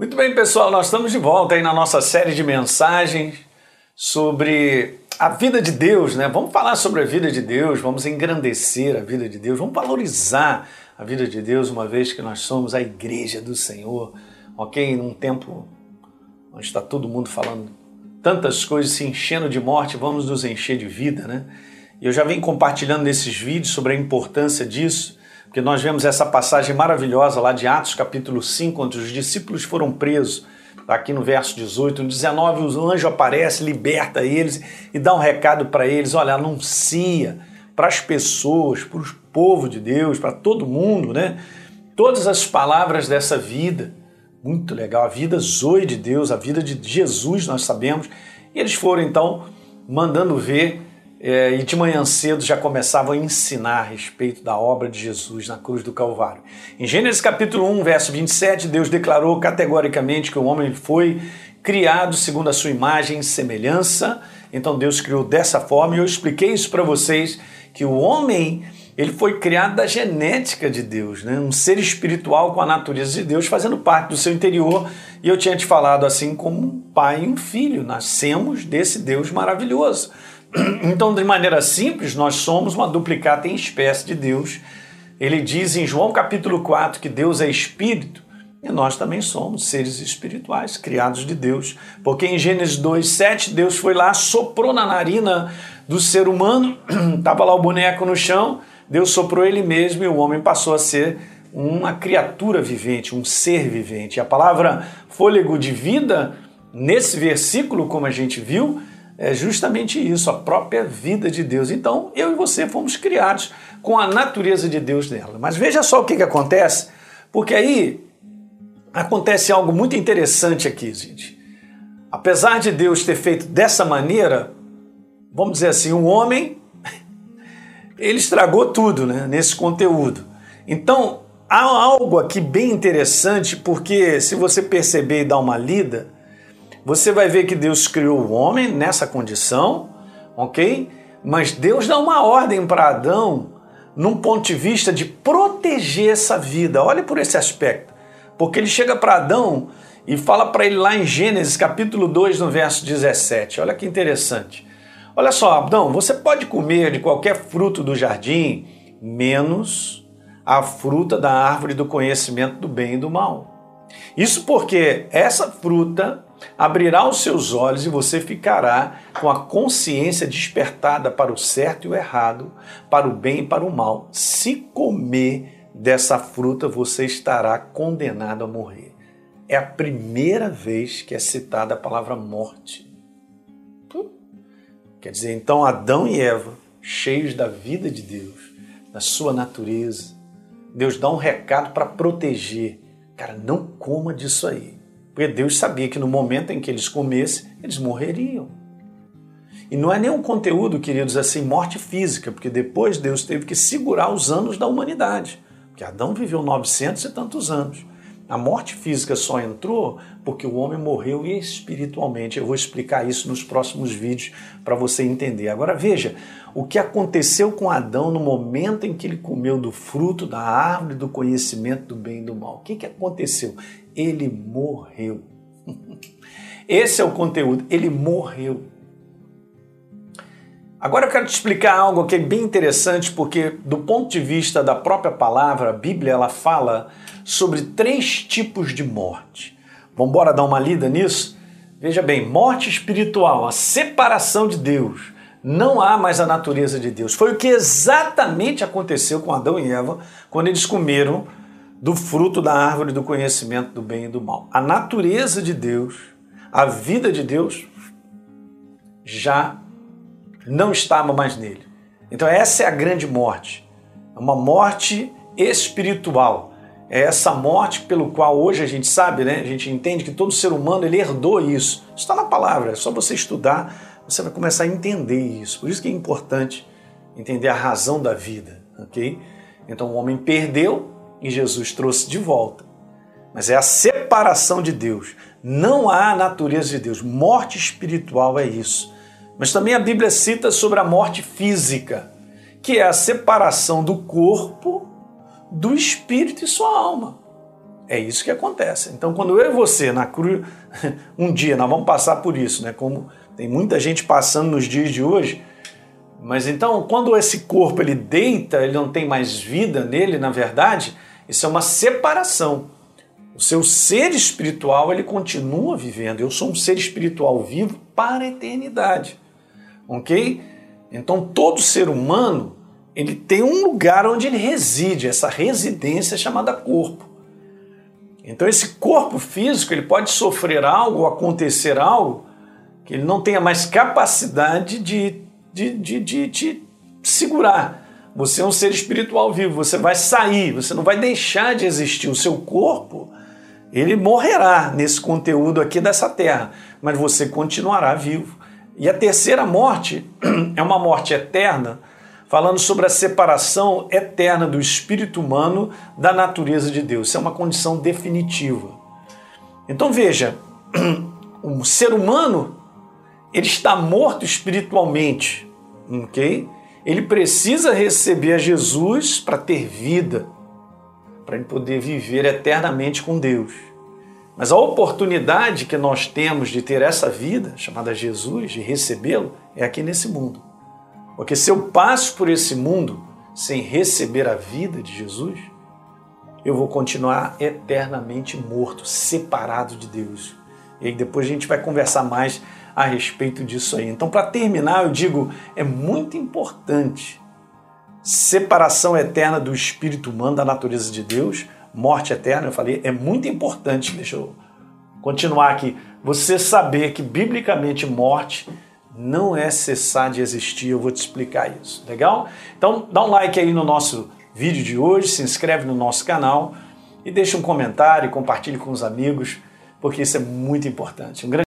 Muito bem, pessoal, nós estamos de volta aí na nossa série de mensagens sobre a vida de Deus, né? Vamos falar sobre a vida de Deus, vamos engrandecer a vida de Deus, vamos valorizar a vida de Deus, uma vez que nós somos a igreja do Senhor, ok? Num tempo onde está todo mundo falando tantas coisas, se enchendo de morte, vamos nos encher de vida, né? E eu já venho compartilhando nesses vídeos sobre a importância disso porque nós vemos essa passagem maravilhosa lá de Atos capítulo 5, onde os discípulos foram presos, tá aqui no verso 18, no 19 o anjo aparece, liberta eles e dá um recado para eles, olha, anuncia para as pessoas, para o povo de Deus, para todo mundo, né? Todas as palavras dessa vida, muito legal, a vida zoe de Deus, a vida de Jesus, nós sabemos, e eles foram então mandando ver é, e de manhã cedo já começavam a ensinar a respeito da obra de Jesus na cruz do Calvário. Em Gênesis capítulo 1, verso 27, Deus declarou categoricamente que o homem foi criado segundo a sua imagem e semelhança. Então Deus criou dessa forma e eu expliquei isso para vocês que o homem ele foi criado da genética de Deus, né? um ser espiritual com a natureza de Deus, fazendo parte do seu interior. E eu tinha te falado assim como um pai e um filho, nascemos desse Deus maravilhoso. Então, de maneira simples, nós somos uma duplicata em espécie de Deus. Ele diz em João capítulo 4 que Deus é espírito e nós também somos seres espirituais, criados de Deus. Porque em Gênesis 2, 7, Deus foi lá, soprou na narina do ser humano, estava lá o boneco no chão, Deus soprou ele mesmo e o homem passou a ser uma criatura vivente, um ser vivente. A palavra fôlego de vida, nesse versículo, como a gente viu, é justamente isso, a própria vida de Deus. Então, eu e você fomos criados com a natureza de Deus nela. Mas veja só o que, que acontece, porque aí acontece algo muito interessante aqui, gente. Apesar de Deus ter feito dessa maneira, vamos dizer assim, o homem, ele estragou tudo né, nesse conteúdo. Então, há algo aqui bem interessante, porque se você perceber e dar uma lida, você vai ver que Deus criou o homem nessa condição, ok? Mas Deus dá uma ordem para Adão num ponto de vista de proteger essa vida. Olhe por esse aspecto. Porque ele chega para Adão e fala para ele lá em Gênesis capítulo 2, no verso 17. Olha que interessante. Olha só, Adão, você pode comer de qualquer fruto do jardim, menos a fruta da árvore do conhecimento do bem e do mal. Isso porque essa fruta abrirá os seus olhos e você ficará com a consciência despertada para o certo e o errado, para o bem e para o mal. Se comer dessa fruta, você estará condenado a morrer. É a primeira vez que é citada a palavra morte. Quer dizer, então Adão e Eva, cheios da vida de Deus, da sua natureza, Deus dá um recado para proteger. Cara, não coma disso aí. Porque Deus sabia que no momento em que eles comessem, eles morreriam. E não é nenhum conteúdo, queridos, assim, morte física, porque depois Deus teve que segurar os anos da humanidade. Porque Adão viveu 900 e tantos anos. A morte física só entrou porque o homem morreu espiritualmente. Eu vou explicar isso nos próximos vídeos para você entender. Agora veja o que aconteceu com Adão no momento em que ele comeu do fruto da árvore do conhecimento do bem e do mal. O que, que aconteceu? Ele morreu. Esse é o conteúdo. Ele morreu. Agora eu quero te explicar algo que é bem interessante, porque do ponto de vista da própria palavra, a Bíblia ela fala sobre três tipos de morte. Vamos embora dar uma lida nisso? Veja bem, morte espiritual, a separação de Deus. Não há mais a natureza de Deus. Foi o que exatamente aconteceu com Adão e Eva quando eles comeram do fruto da árvore do conhecimento do bem e do mal. A natureza de Deus, a vida de Deus já não estava mais nele. Então essa é a grande morte. É uma morte espiritual. É essa morte pelo qual hoje a gente sabe, né? A gente entende que todo ser humano ele herdou isso. Está na palavra, é só você estudar, você vai começar a entender isso. Por isso que é importante entender a razão da vida, ok? Então o homem perdeu e Jesus trouxe de volta. Mas é a separação de Deus. Não há natureza de Deus. Morte espiritual é isso. Mas também a Bíblia cita sobre a morte física, que é a separação do corpo do espírito e sua alma. É isso que acontece. Então, quando eu e você na cruz, um dia nós vamos passar por isso, né? Como tem muita gente passando nos dias de hoje. Mas então, quando esse corpo ele deita, ele não tem mais vida nele, na verdade, isso é uma separação. O seu ser espiritual ele continua vivendo. Eu sou um ser espiritual vivo para a eternidade. Ok? Então todo ser humano ele tem um lugar onde ele reside. Essa residência é chamada corpo. Então esse corpo físico ele pode sofrer algo, acontecer algo que ele não tenha mais capacidade de, de, de, de, de segurar. Você é um ser espiritual vivo, você vai sair, você não vai deixar de existir. O seu corpo ele morrerá nesse conteúdo aqui dessa terra, mas você continuará vivo. E a terceira morte é uma morte eterna, falando sobre a separação eterna do espírito humano da natureza de Deus. Isso é uma condição definitiva. Então veja, o ser humano ele está morto espiritualmente, ok? Ele precisa receber a Jesus para ter vida para ele poder viver eternamente com Deus. Mas a oportunidade que nós temos de ter essa vida, chamada Jesus, de recebê-lo, é aqui nesse mundo. Porque se eu passo por esse mundo sem receber a vida de Jesus, eu vou continuar eternamente morto, separado de Deus. E aí depois a gente vai conversar mais a respeito disso aí. Então, para terminar, eu digo, é muito importante separação eterna do espírito humano da natureza de Deus, morte eterna, eu falei, é muito importante, deixa eu continuar aqui, você saber que biblicamente morte não é cessar de existir, eu vou te explicar isso, legal? Então dá um like aí no nosso vídeo de hoje, se inscreve no nosso canal e deixa um comentário, compartilhe com os amigos, porque isso é muito importante. Um grande